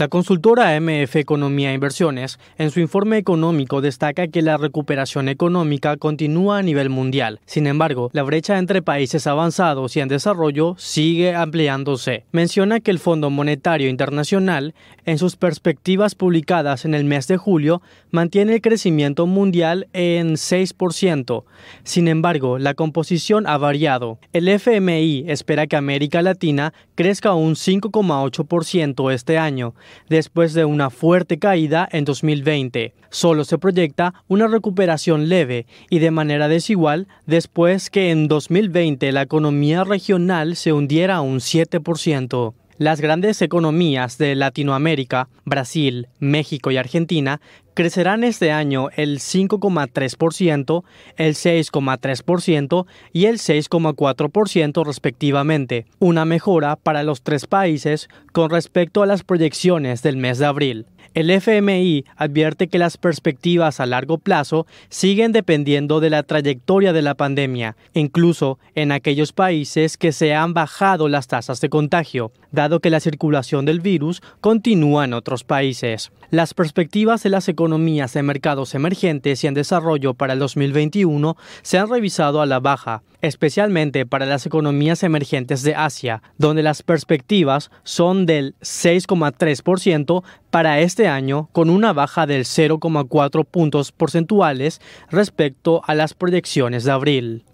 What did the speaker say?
La consultora MF Economía e Inversiones, en su informe económico, destaca que la recuperación económica continúa a nivel mundial. Sin embargo, la brecha entre países avanzados y en desarrollo sigue ampliándose. Menciona que el Fondo Monetario Internacional, en sus perspectivas publicadas en el mes de julio, mantiene el crecimiento mundial en 6%. Sin embargo, la composición ha variado. El FMI espera que América Latina crezca un 5,8% este año, después de una fuerte caída en 2020. Solo se proyecta una recuperación leve y de manera desigual después que en 2020 la economía regional se hundiera un 7%. Las grandes economías de Latinoamérica, Brasil, México y Argentina crecerán este año el 5,3%, el 6,3% y el 6,4% respectivamente, una mejora para los tres países con respecto a las proyecciones del mes de abril. El FMI advierte que las perspectivas a largo plazo siguen dependiendo de la trayectoria de la pandemia, incluso en aquellos países que se han bajado las tasas de contagio, que la circulación del virus continúa en otros países. Las perspectivas de las economías de mercados emergentes y en desarrollo para el 2021 se han revisado a la baja, especialmente para las economías emergentes de Asia, donde las perspectivas son del 6,3% para este año, con una baja del 0,4 puntos porcentuales respecto a las proyecciones de abril.